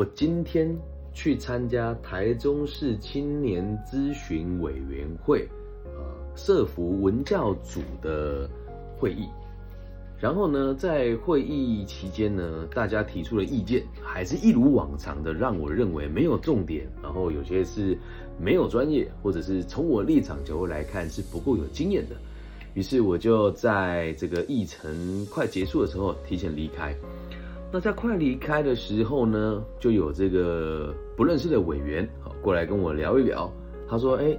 我今天去参加台中市青年咨询委员会，呃，社服文教组的会议。然后呢，在会议期间呢，大家提出了意见，还是一如往常的，让我认为没有重点，然后有些是没有专业，或者是从我立场角度来看是不够有经验的。于是我就在这个议程快结束的时候提前离开。那在快离开的时候呢，就有这个不认识的委员好过来跟我聊一聊。他说：“哎，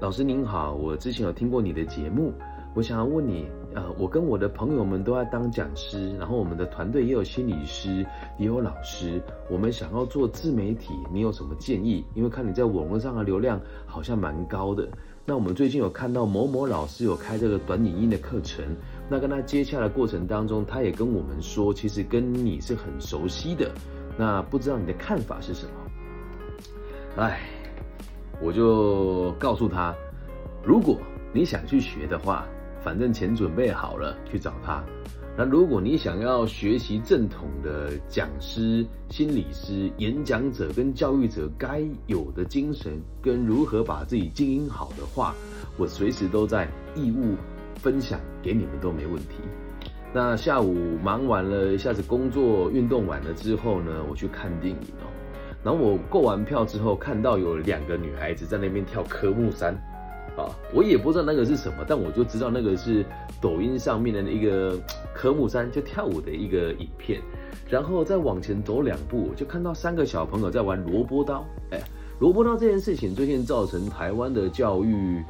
老师您好，我之前有听过你的节目。”我想要问你，呃，我跟我的朋友们都在当讲师，然后我们的团队也有心理师，也有老师，我们想要做自媒体，你有什么建议？因为看你在网络上的流量好像蛮高的，那我们最近有看到某某老师有开这个短影音的课程，那跟他接洽的过程当中，他也跟我们说，其实跟你是很熟悉的，那不知道你的看法是什么？哎，我就告诉他，如果你想去学的话。反正钱准备好了，去找他。那如果你想要学习正统的讲师、心理师、演讲者跟教育者该有的精神，跟如何把自己经营好的话，我随时都在义务分享给你们都没问题。那下午忙完了一下子工作、运动完了之后呢，我去看电影哦。然后我购完票之后，看到有两个女孩子在那边跳科目三。啊，我也不知道那个是什么，但我就知道那个是抖音上面的一个科目三，就跳舞的一个影片。然后再往前走两步，就看到三个小朋友在玩萝卜刀。哎，萝卜刀这件事情最近造成台湾的教育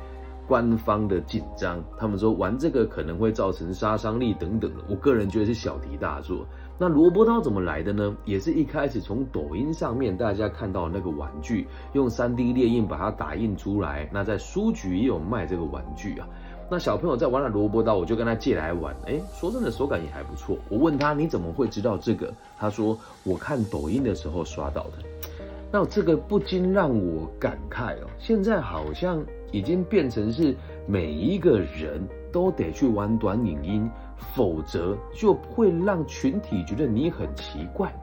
官方的紧张，他们说玩这个可能会造成杀伤力等等的。我个人觉得是小题大做。那萝卜刀怎么来的呢？也是一开始从抖音上面大家看到那个玩具，用 3D 列印把它打印出来。那在书局也有卖这个玩具啊。那小朋友在玩了萝卜刀，我就跟他借来玩。哎，说真的，手感也还不错。我问他你怎么会知道这个？他说我看抖音的时候刷到的。那这个不禁让我感慨哦，现在好像已经变成是每一个人都得去玩短影音。否则就会让群体觉得你很奇怪，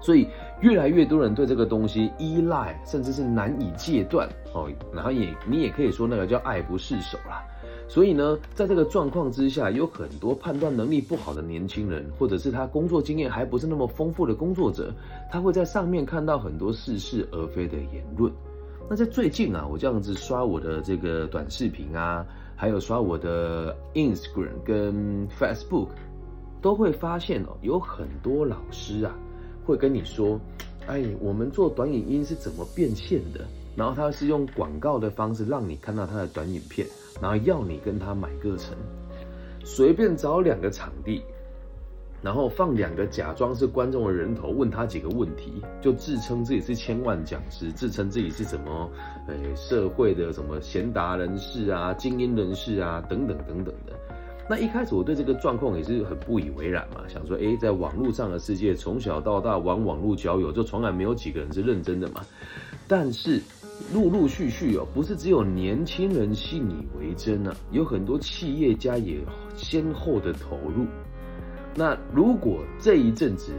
所以越来越多人对这个东西依赖，甚至是难以戒断哦。然后也你也可以说那个叫爱不释手啦。所以呢，在这个状况之下，有很多判断能力不好的年轻人，或者是他工作经验还不是那么丰富的工作者，他会在上面看到很多似是而非的言论。那在最近啊，我这样子刷我的这个短视频啊。还有刷我的 Instagram 跟 Facebook，都会发现哦，有很多老师啊，会跟你说，哎，我们做短影音是怎么变现的？然后他是用广告的方式让你看到他的短影片，然后要你跟他买课程，随便找两个场地。然后放两个假装是观众的人头，问他几个问题，就自称自己是千万讲师，自称自己是什么，诶，社会的什么贤达人士啊、精英人士啊，等等等等的。那一开始我对这个状况也是很不以为然嘛，想说，诶，在网络上的世界，从小到大玩网络交友，就从来没有几个人是认真的嘛。但是陆陆续续哦，不是只有年轻人信以为真啊，有很多企业家也先后的投入。那如果这一阵子，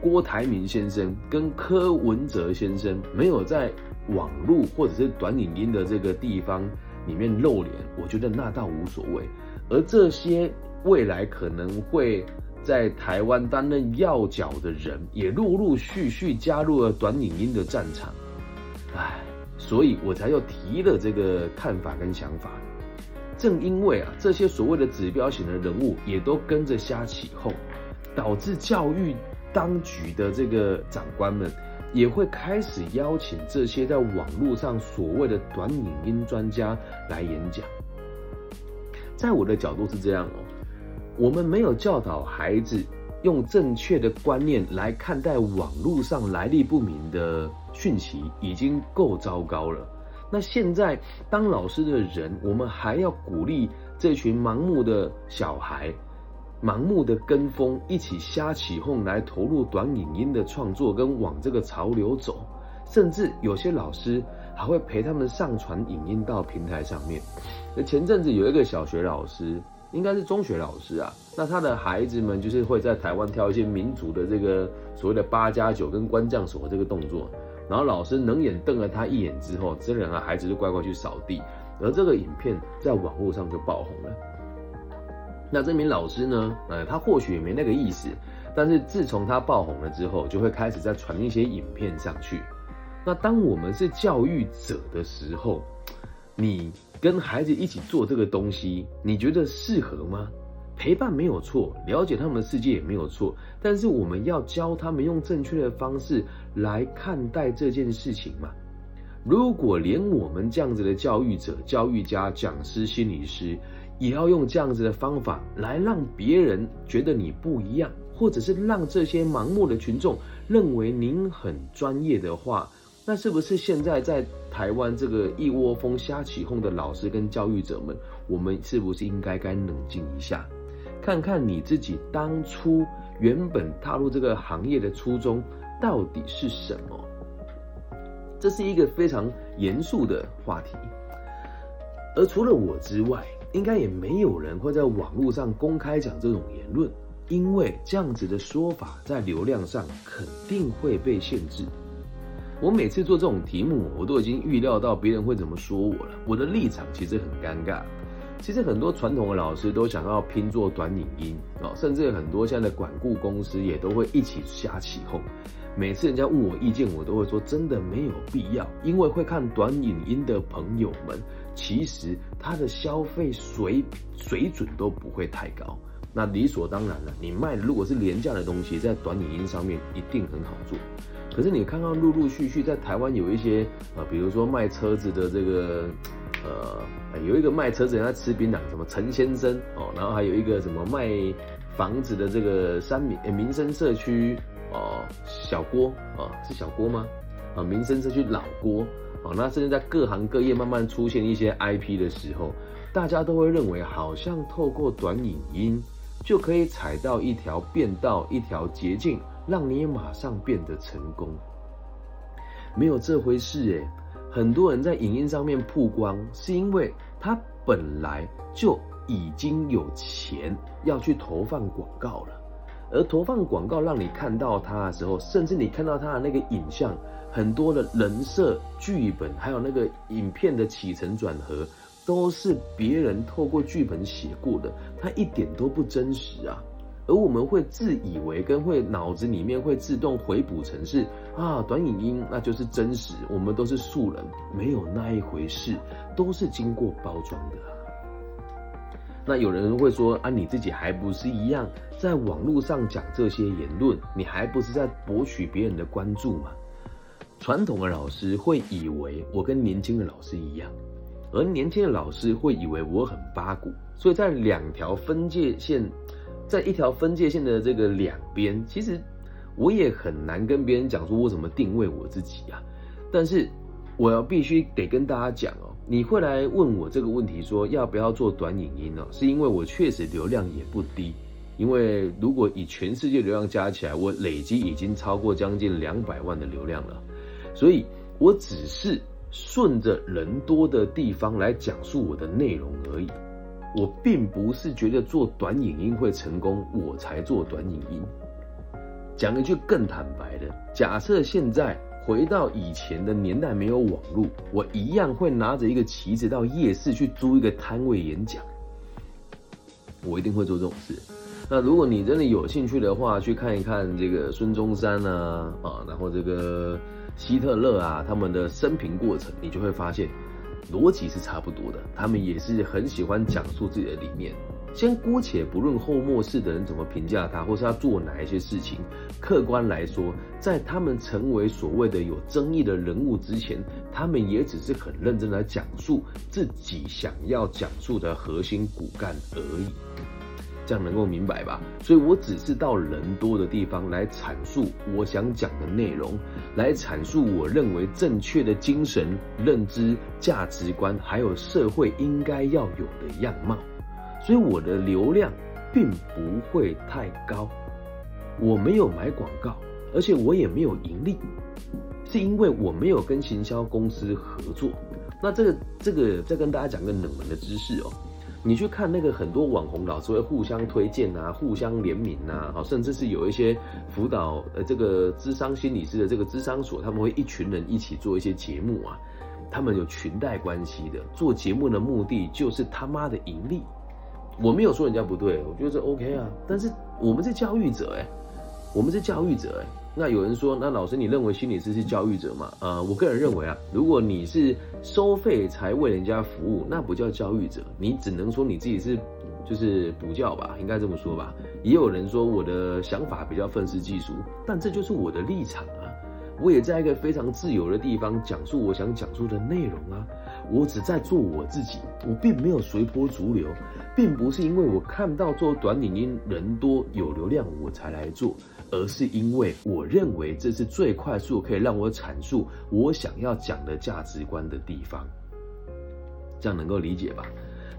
郭台铭先生跟柯文哲先生没有在网络或者是短影音的这个地方里面露脸，我觉得那倒无所谓。而这些未来可能会在台湾担任要角的人，也陆陆续续加入了短影音的战场，唉，所以我才又提了这个看法跟想法。正因为啊，这些所谓的指标型的人物也都跟着瞎起哄，导致教育当局的这个长官们也会开始邀请这些在网络上所谓的短影音专家来演讲。在我的角度是这样哦，我们没有教导孩子用正确的观念来看待网络上来历不明的讯息，已经够糟糕了。那现在当老师的人，我们还要鼓励这群盲目的小孩，盲目的跟风，一起瞎起哄来投入短影音的创作，跟往这个潮流走，甚至有些老师还会陪他们上传影音到平台上面。那前阵子有一个小学老师，应该是中学老师啊。那他的孩子们就是会在台湾跳一些民族的这个所谓的八加九跟关将锁这个动作，然后老师冷眼瞪了他一眼之后，这两个孩子就乖乖去扫地。而这个影片在网络上就爆红了。那这名老师呢？呃，他或许也没那个意思，但是自从他爆红了之后，就会开始在传一些影片上去。那当我们是教育者的时候，你跟孩子一起做这个东西，你觉得适合吗？陪伴没有错，了解他们的世界也没有错，但是我们要教他们用正确的方式来看待这件事情嘛。如果连我们这样子的教育者、教育家、讲师、心理师，也要用这样子的方法来让别人觉得你不一样，或者是让这些盲目的群众认为您很专业的话，那是不是现在在台湾这个一窝蜂瞎起哄的老师跟教育者们，我们是不是应该该冷静一下，看看你自己当初原本踏入这个行业的初衷到底是什么？这是一个非常严肃的话题，而除了我之外，应该也没有人会在网络上公开讲这种言论，因为这样子的说法在流量上肯定会被限制。我每次做这种题目，我都已经预料到别人会怎么说我了。我的立场其实很尴尬。其实很多传统的老师都想要拼做短影音啊，甚至很多现在的管顾公司也都会一起瞎起哄。每次人家问我意见，我都会说真的没有必要，因为会看短影音的朋友们，其实他的消费水水准都不会太高。那理所当然了，你卖如果是廉价的东西，在短影音上面一定很好做。可是你看到陆陆续续在台湾有一些啊，比如说卖车子的这个，呃，有一个卖车子人家吃槟榔，什么陈先生哦，然后还有一个什么卖房子的这个三民民生社区。哦，小郭啊，是小郭吗？啊，民生社区老郭啊，那甚至在各行各业慢慢出现一些 IP 的时候，大家都会认为好像透过短影音就可以踩到一条变道、一条捷径，让你马上变得成功。没有这回事诶，很多人在影音上面曝光，是因为他本来就已经有钱要去投放广告了。而投放广告让你看到他的时候，甚至你看到他的那个影像，很多的人设、剧本，还有那个影片的起承转合，都是别人透过剧本写过的，他一点都不真实啊！而我们会自以为跟会脑子里面会自动回补成是啊，短影音那就是真实，我们都是素人，没有那一回事，都是经过包装的。那有人会说啊，你自己还不是一样，在网络上讲这些言论，你还不是在博取别人的关注吗？传统的老师会以为我跟年轻的老师一样，而年轻的老师会以为我很八股，所以在两条分界线，在一条分界线的这个两边，其实我也很难跟别人讲说我怎么定位我自己啊。但是我要必须得跟大家讲哦。你会来问我这个问题，说要不要做短影音呢？是因为我确实流量也不低，因为如果以全世界流量加起来，我累积已经超过将近两百万的流量了，所以我只是顺着人多的地方来讲述我的内容而已。我并不是觉得做短影音会成功，我才做短影音。讲一句更坦白的，假设现在。回到以前的年代，没有网络，我一样会拿着一个旗子到夜市去租一个摊位演讲。我一定会做这种事。那如果你真的有兴趣的话，去看一看这个孙中山啊啊，然后这个希特勒啊，他们的生平过程，你就会发现逻辑是差不多的。他们也是很喜欢讲述自己的理念。先姑且不论后末世的人怎么评价他，或是他做哪一些事情，客观来说，在他们成为所谓的有争议的人物之前，他们也只是很认真来讲述自己想要讲述的核心骨干而已。这样能够明白吧？所以我只是到人多的地方来阐述我想讲的内容，来阐述我认为正确的精神认知、价值观，还有社会应该要有的样貌。所以我的流量并不会太高，我没有买广告，而且我也没有盈利，是因为我没有跟行销公司合作。那这个这个再跟大家讲个冷门的知识哦，你去看那个很多网红老师会互相推荐啊，互相联名呐，好，甚至是有一些辅导呃这个智商心理师的这个智商所，他们会一群人一起做一些节目啊，他们有裙带关系的，做节目的目的就是他妈的盈利。我没有说人家不对，我觉得这 OK 啊，但是我们是教育者哎，我们是教育者哎。那有人说，那老师，你认为心理师是教育者吗？呃，我个人认为啊，如果你是收费才为人家服务，那不叫教育者，你只能说你自己是就是补教吧，应该这么说吧。也有人说我的想法比较愤世嫉俗，但这就是我的立场啊。我也在一个非常自由的地方讲述我想讲述的内容啊。我只在做我自己，我并没有随波逐流，并不是因为我看到做短影音人多有流量我才来做。而是因为我认为这是最快速可以让我阐述我想要讲的价值观的地方，这样能够理解吧？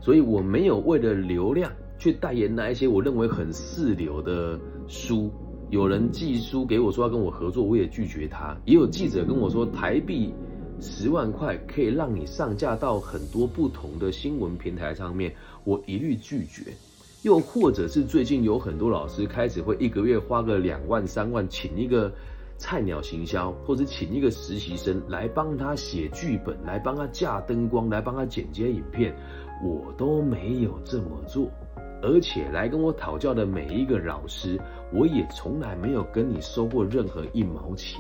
所以我没有为了流量去代言那一些我认为很四流的书。有人寄书给我说要跟我合作，我也拒绝他。也有记者跟我说，台币十万块可以让你上架到很多不同的新闻平台上面，我一律拒绝。又或者是最近有很多老师开始会一个月花个两万三万，请一个菜鸟行销，或者请一个实习生来帮他写剧本，来帮他架灯光，来帮他剪接影片，我都没有这么做。而且来跟我讨教的每一个老师，我也从来没有跟你收过任何一毛钱，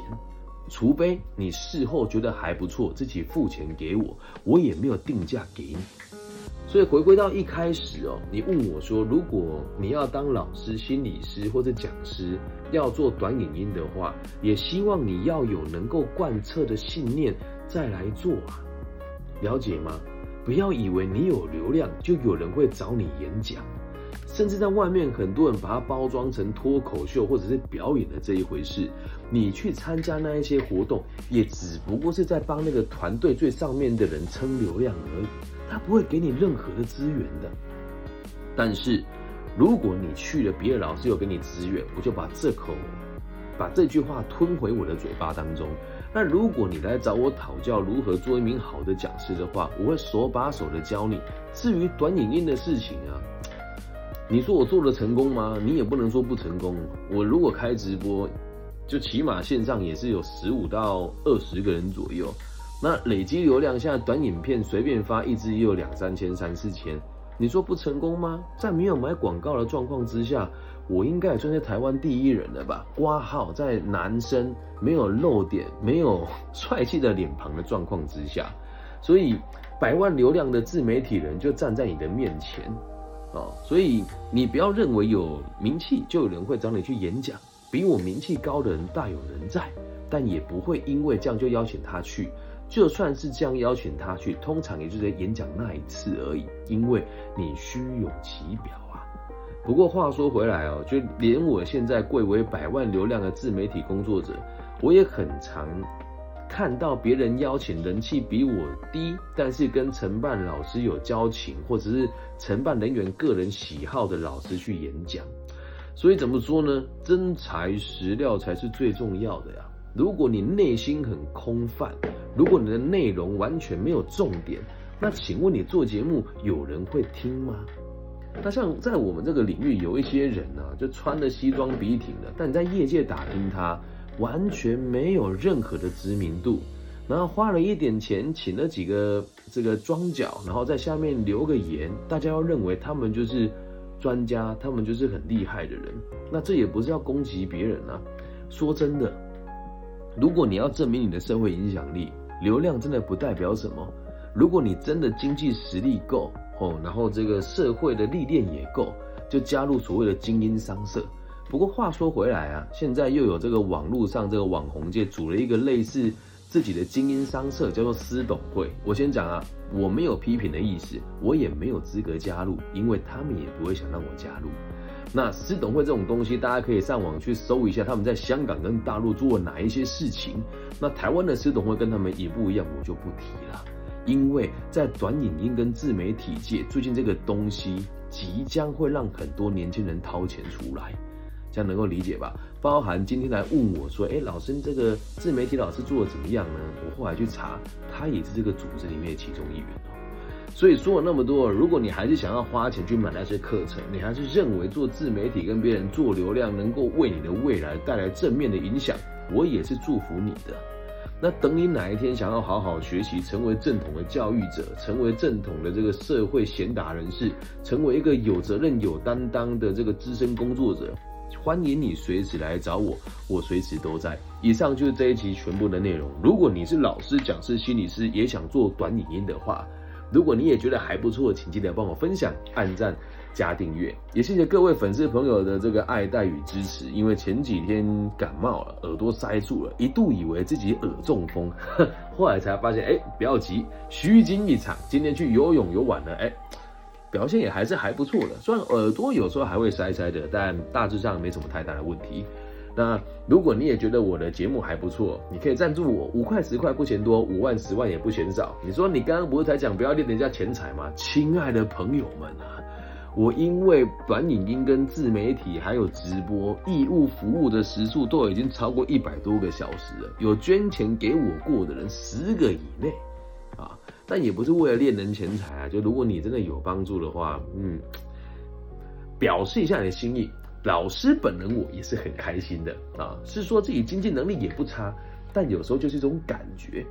除非你事后觉得还不错，自己付钱给我，我也没有定价给你。所以回归到一开始哦，你问我说，如果你要当老师、心理师或者讲师，要做短影音的话，也希望你要有能够贯彻的信念再来做啊，了解吗？不要以为你有流量就有人会找你演讲，甚至在外面很多人把它包装成脱口秀或者是表演的这一回事，你去参加那一些活动，也只不过是在帮那个团队最上面的人撑流量而已。他不会给你任何的资源的，但是如果你去了，别的老师有给你资源，我就把这口把这句话吞回我的嘴巴当中。那如果你来找我讨教如何做一名好的讲师的话，我会手把手的教你。至于短影音的事情啊，你说我做的成功吗？你也不能说不成功。我如果开直播，就起码线上也是有十五到二十个人左右。那累积流量，现在短影片随便发一支也有两三千、三四千，你说不成功吗？在没有买广告的状况之下，我应该也算是台湾第一人了吧？挂号在男生没有露点、没有帅气的脸庞的状况之下，所以百万流量的自媒体人就站在你的面前，哦，所以你不要认为有名气就有人会找你去演讲，比我名气高的人大有人在，但也不会因为这样就邀请他去。就算是这样邀请他去，通常也就在演讲那一次而已，因为你虚有其表啊。不过话说回来哦，就连我现在贵为百万流量的自媒体工作者，我也很常看到别人邀请人气比我低，但是跟承办老师有交情，或者是承办人员个人喜好的老师去演讲。所以怎么说呢？真材实料才是最重要的呀。如果你内心很空泛，如果你的内容完全没有重点，那请问你做节目有人会听吗？那像在我们这个领域，有一些人呢，就穿的西装笔挺的，但你在业界打听他，完全没有任何的知名度，然后花了一点钱请了几个这个庄脚，然后在下面留个言，大家要认为他们就是专家，他们就是很厉害的人。那这也不是要攻击别人啊，说真的。如果你要证明你的社会影响力，流量真的不代表什么。如果你真的经济实力够哦，然后这个社会的历练也够，就加入所谓的精英商社。不过话说回来啊，现在又有这个网络上这个网红界组了一个类似自己的精英商社，叫做私董会。我先讲啊，我没有批评的意思，我也没有资格加入，因为他们也不会想让我加入。那私董会这种东西，大家可以上网去搜一下，他们在香港跟大陆做哪一些事情。那台湾的私董会跟他们也不一样，我就不提了。因为在短影音跟自媒体界，最近这个东西即将会让很多年轻人掏钱出来，这样能够理解吧？包含今天来问我说，哎，老师这个自媒体老师做的怎么样呢？我后来去查，他也是这个组织里面的其中一员。所以说了那么多，如果你还是想要花钱去买那些课程，你还是认为做自媒体跟别人做流量能够为你的未来带来正面的影响，我也是祝福你的。那等你哪一天想要好好学习，成为正统的教育者，成为正统的这个社会贤达人士，成为一个有责任、有担当的这个资深工作者，欢迎你随时来找我，我随时都在。以上就是这一期全部的内容。如果你是老师、讲师、心理师，也想做短影音的话，如果你也觉得还不错，请记得帮我分享、按赞、加订阅。也谢谢各位粉丝朋友的这个爱戴与支持。因为前几天感冒了，耳朵塞住了，一度以为自己耳中风，后来才发现，哎，不要急，虚惊一场。今天去游泳游完了，哎，表现也还是还不错的。虽然耳朵有时候还会塞塞的，但大致上没什么太大的问题。那如果你也觉得我的节目还不错，你可以赞助我五块十块不嫌多，五万十万也不嫌少。你说你刚刚不是才讲不要练人家钱财吗？亲爱的朋友们啊，我因为短影音跟自媒体还有直播义务服务的时数都已经超过一百多个小时了，有捐钱给我过的人十个以内啊，但也不是为了练人钱财啊，就如果你真的有帮助的话，嗯，表示一下你的心意。老师本人我也是很开心的啊，是说自己经济能力也不差，但有时候就是一种感觉，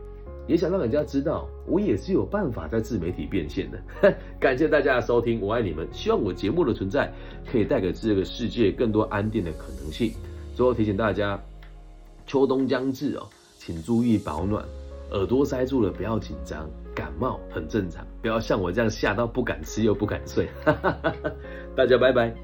也想让人家知道我也是有办法在自媒体变现的。感谢大家的收听，我爱你们，希望我节目的存在可以带给这个世界更多安定的可能性。最后提醒大家，秋冬将至哦，请注意保暖，耳朵塞住了不要紧张，感冒很正常，不要像我这样吓到不敢吃又不敢睡。大家拜拜。